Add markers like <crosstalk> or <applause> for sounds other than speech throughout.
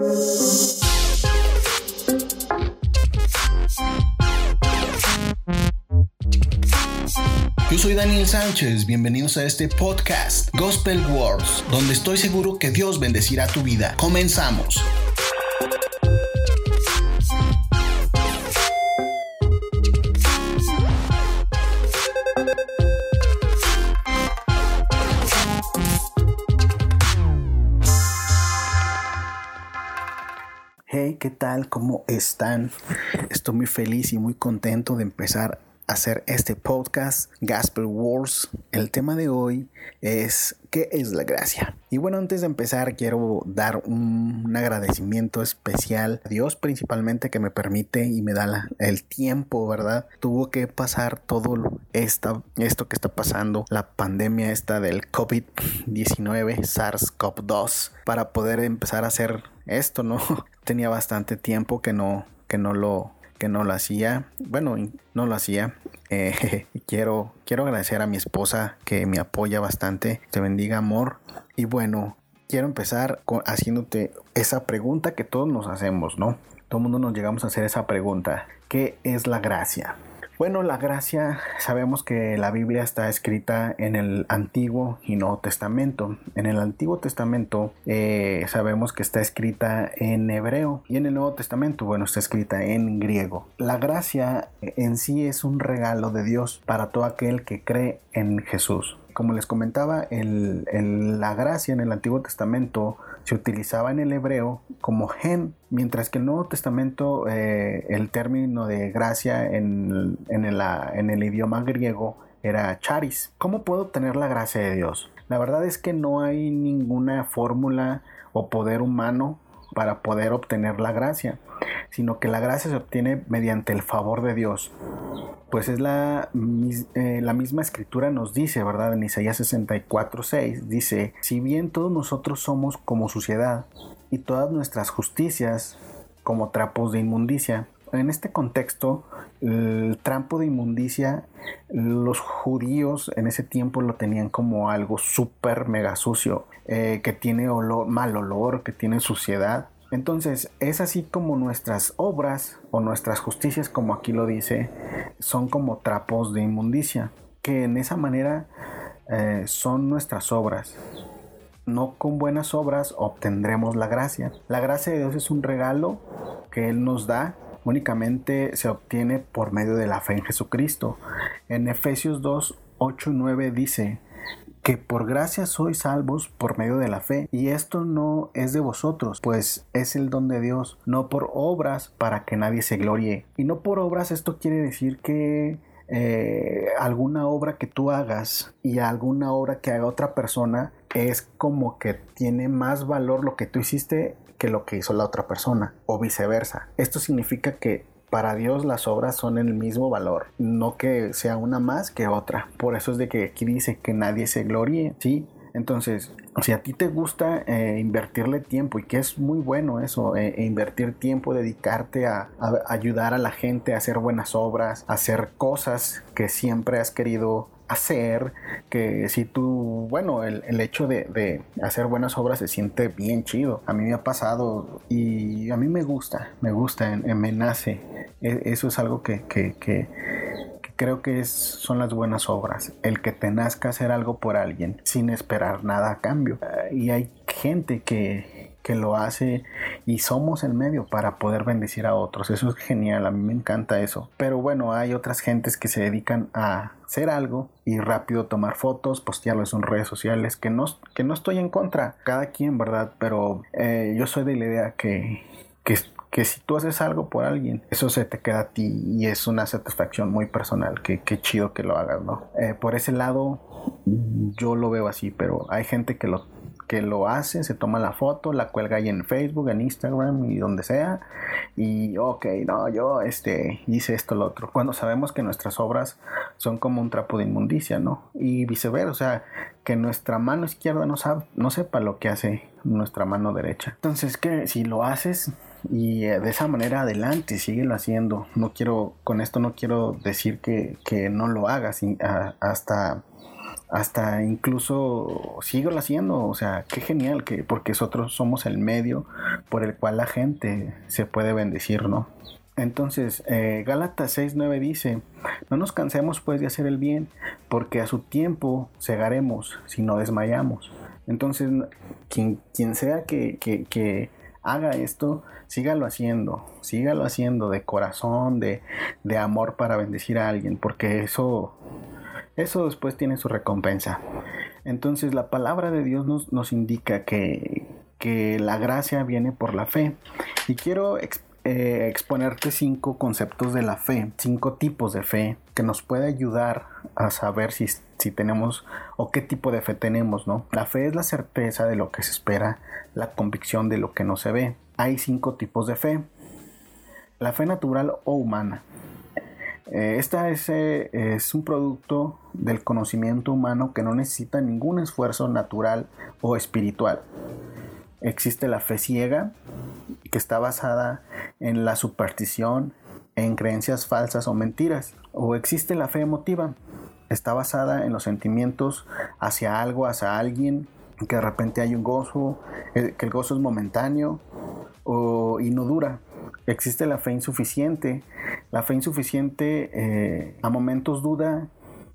Yo soy Daniel Sánchez, bienvenidos a este podcast Gospel Wars, donde estoy seguro que Dios bendecirá tu vida. Comenzamos. ¿Qué tal? ¿Cómo están? Estoy muy feliz y muy contento de empezar a hacer este podcast Gospel Wars. El tema de hoy es ¿qué es la gracia? Y bueno, antes de empezar quiero dar un, agradecimiento especial a Dios principalmente que me permite y me da el tiempo, ¿verdad? Tuvo que pasar todo esto que está pasando, la pandemia esta del COVID-19, SARS-CoV-2, para poder empezar a hacer esto, ¿no? <laughs> Tenía bastante tiempo que no, que no lo que no lo hacía. Bueno, no lo hacía. Eh, <laughs> quiero, quiero agradecer a mi esposa que me apoya bastante. Te bendiga, amor. Y bueno, quiero empezar con, haciéndote esa pregunta que todos nos hacemos, ¿no? Todo el mundo nos llegamos a hacer esa pregunta. ¿Qué es la gracia? Bueno, la gracia, sabemos que la Biblia está escrita en el Antiguo y Nuevo Testamento. En el Antiguo Testamento eh, sabemos que está escrita en hebreo y en el Nuevo Testamento, bueno, está escrita en griego. La gracia en sí es un regalo de Dios para todo aquel que cree en Jesús. Como les comentaba, la gracia en el Antiguo Testamento se utilizaba en el hebreo como gen, mientras que en el Nuevo Testamento eh, el término de gracia en, en el idioma griego era charis. ¿Cómo puedo obtener la gracia de Dios? La verdad es que no hay ninguna fórmula o poder humano para poder obtener la gracia, sino que la gracia se obtiene mediante el favor de Dios pues es la, eh, la misma escritura nos dice, ¿verdad? En Isaías 64, 6, dice, si bien todos nosotros somos como suciedad y todas nuestras justicias como trapos de inmundicia, en este contexto, el trampo de inmundicia, los judíos en ese tiempo lo tenían como algo súper mega sucio, eh, que tiene olor, mal olor, que tiene suciedad. Entonces, es así como nuestras obras o nuestras justicias, como aquí lo dice, son como trapos de inmundicia, que en esa manera eh, son nuestras obras. No con buenas obras obtendremos la gracia. La gracia de Dios es un regalo que Él nos da únicamente se obtiene por medio de la fe en Jesucristo. En Efesios 2, 8 y 9 dice, que por gracia sois salvos por medio de la fe, y esto no es de vosotros, pues es el don de Dios, no por obras para que nadie se glorie. Y no por obras esto quiere decir que eh, alguna obra que tú hagas y alguna obra que haga otra persona es como que tiene más valor lo que tú hiciste que lo que hizo la otra persona o viceversa. Esto significa que para Dios las obras son el mismo valor, no que sea una más que otra. Por eso es de que aquí dice que nadie se gloríe, ¿sí? Entonces, si a ti te gusta eh, invertirle tiempo y que es muy bueno eso, eh, e invertir tiempo, dedicarte a, ayudar a la gente a hacer buenas obras, a hacer cosas que siempre has querido hacer, que si tú, bueno, el, hecho de, hacer buenas obras se siente bien chido. A mí me ha pasado y a mí me gusta, me gusta, me nace. E, eso es algo que, creo que es, son las buenas obras. El que te nazca hacer algo por alguien sin esperar nada a cambio. Y hay gente que, que lo hace y somos el medio para poder bendecir a otros. Eso es genial, a mí me encanta eso. Pero bueno, hay otras gentes que se dedican a hacer algo y rápido tomar fotos, postearlos en redes sociales, que no, que no estoy en contra, cada quien, ¿verdad? Pero eh, yo soy de la idea que, que, si tú haces algo por alguien, eso se te queda a ti y es una satisfacción muy personal, que, chido que lo hagas, ¿no? Eh, por ese lado, yo lo veo así, pero hay gente que lo que lo hace, se toma la foto, la cuelga ahí en Facebook, en Instagram y donde sea. Y ok, no, yo este, hice esto, lo otro. Cuando sabemos que nuestras obras son como un trapo de inmundicia, ¿no? Y viceversa, o sea, que nuestra mano izquierda no, sabe, no sepa lo que hace nuestra mano derecha. Entonces, que si lo haces y eh, de esa manera adelante, síguelo haciendo. No quiero, con esto no quiero decir que, que no lo hagas hasta hasta incluso sigo haciendo, o sea, qué genial que porque nosotros somos el medio por el cual la gente se puede bendecir, ¿no? Entonces, eh, Gálatas 6.9 dice, no nos cansemos pues de hacer el bien, porque a su tiempo cegaremos si no desmayamos. Entonces, quien, quien sea que, que, haga esto, sígalo haciendo, sígalo haciendo de corazón, de, de amor para bendecir a alguien, porque eso eso después tiene su recompensa. Entonces la palabra de Dios nos, nos indica que, que, la gracia viene por la fe. Y quiero eh, exponerte cinco conceptos de la fe, cinco tipos de fe que nos puede ayudar a saber si, si tenemos o qué tipo de fe tenemos, ¿no? La fe es la certeza de lo que se espera, la convicción de lo que no se ve. Hay cinco tipos de fe. La fe natural o humana. Eh, esta es, un producto del conocimiento humano que no necesita ningún esfuerzo natural o espiritual. Existe la fe ciega, que está basada en la superstición, en creencias falsas o mentiras. O existe la fe emotiva, está basada en los sentimientos hacia algo, hacia alguien, que de repente hay un gozo, eh, que el gozo es momentáneo o, y no dura. Existe la fe insuficiente. La fe insuficiente eh, a momentos duda,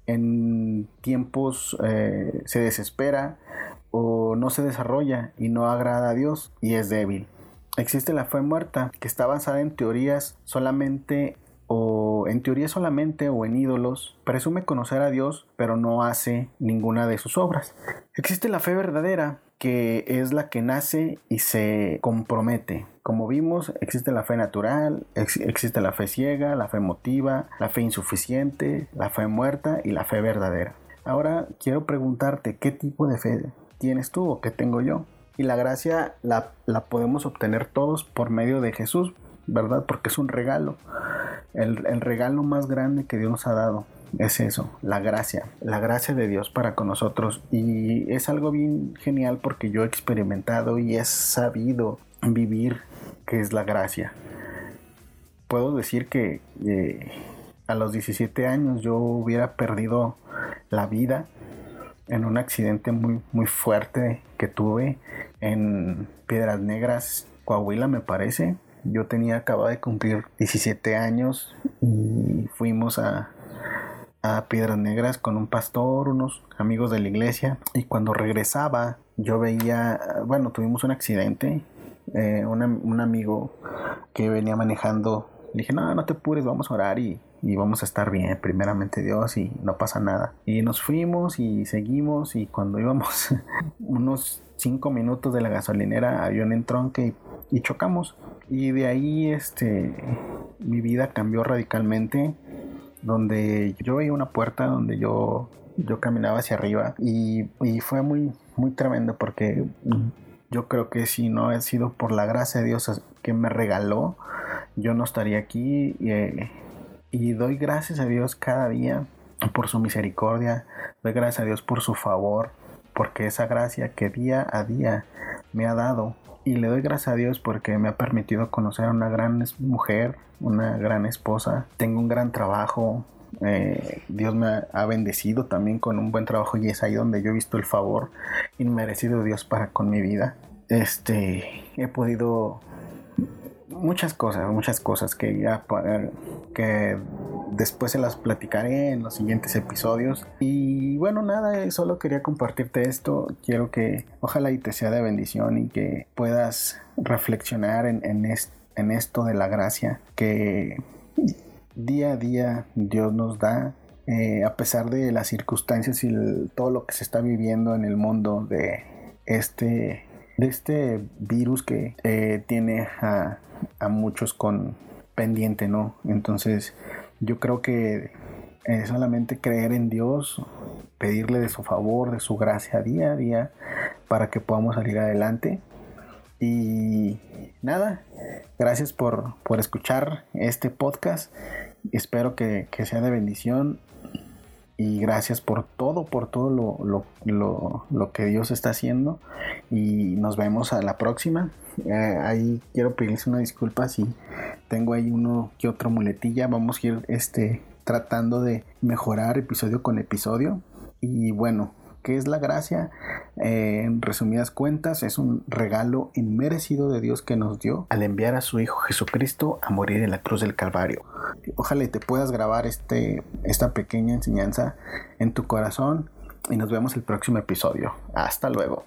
en tiempos eh, se desespera o no se desarrolla y no agrada a Dios y es débil. Existe la fe muerta que está basada en teorías solamente o en teoría solamente o en ídolos, presume conocer a Dios pero no hace ninguna de sus obras. Existe la fe verdadera que es la que nace y se compromete. Como vimos, existe la fe natural, existe la fe ciega, la fe emotiva, la fe insuficiente, la fe muerta y la fe verdadera. Ahora quiero preguntarte qué tipo de fe tienes tú o qué tengo yo. Y la gracia la, podemos obtener todos por medio de Jesús, ¿verdad? Porque es un regalo. El, el regalo más grande que Dios nos ha dado es eso, la gracia, la gracia de Dios para con nosotros. Y es algo bien genial porque yo he experimentado y he sabido vivir que es la gracia. Puedo decir que eh, a los 17 años yo hubiera perdido la vida en un accidente muy, muy fuerte que tuve en Piedras Negras, Coahuila me parece. Yo tenía acabado de cumplir 17 años y fuimos a, Piedras Negras con un pastor, unos amigos de la iglesia y cuando regresaba yo veía, bueno, tuvimos un accidente, eh, un, amigo que venía manejando, le dije, no, no te apures, vamos a orar y, y vamos a estar bien, primeramente Dios y no pasa nada. Y nos fuimos y seguimos y cuando íbamos <laughs> unos cinco minutos de la gasolinera había un entronque y, y chocamos. Y de ahí este mi vida cambió radicalmente donde yo veía una puerta donde yo, yo caminaba hacia arriba y, fue muy, muy tremendo porque yo creo que si no ha sido por la gracia de Dios que me regaló, yo no estaría aquí eh, y doy gracias a Dios cada día por su misericordia, doy gracias a Dios por su favor, porque esa gracia que día a día me ha dado. Y le doy gracias a Dios porque me ha permitido conocer a una gran mujer, una gran esposa, tengo un gran trabajo, eh, Dios me ha bendecido también con un buen trabajo y es ahí donde yo he visto el favor inmerecido de Dios para con mi vida. Este, he podido muchas cosas, muchas cosas que ya que después se las platicaré en los siguientes episodios. Y bueno, nada, solo quería compartirte esto. Quiero que ojalá y te sea de bendición y que puedas reflexionar en, en, esto de la gracia que día a día Dios nos da. Eh, a pesar de las circunstancias y todo lo que se está viviendo en el mundo de este de este virus que eh, tiene a, a muchos con pendiente, ¿no? Entonces yo creo que es solamente creer en Dios, pedirle de su favor, de su gracia día a día para que podamos salir adelante. Y nada, gracias por, por escuchar este podcast. Espero que, que sea de bendición y gracias por todo, por todo lo, lo, lo, que Dios está haciendo. Y nos vemos a la próxima. Eh, ahí quiero pedirles una disculpa si tengo ahí uno que otro muletilla. Vamos a ir este, tratando de mejorar episodio con episodio. Y bueno, ¿qué es la gracia? Eh, en resumidas cuentas, es un regalo inmerecido de Dios que nos dio al enviar a su Hijo Jesucristo a morir en la cruz del Calvario. Ojalá te puedas grabar este, esta pequeña enseñanza en tu corazón y nos vemos el próximo episodio. Hasta luego.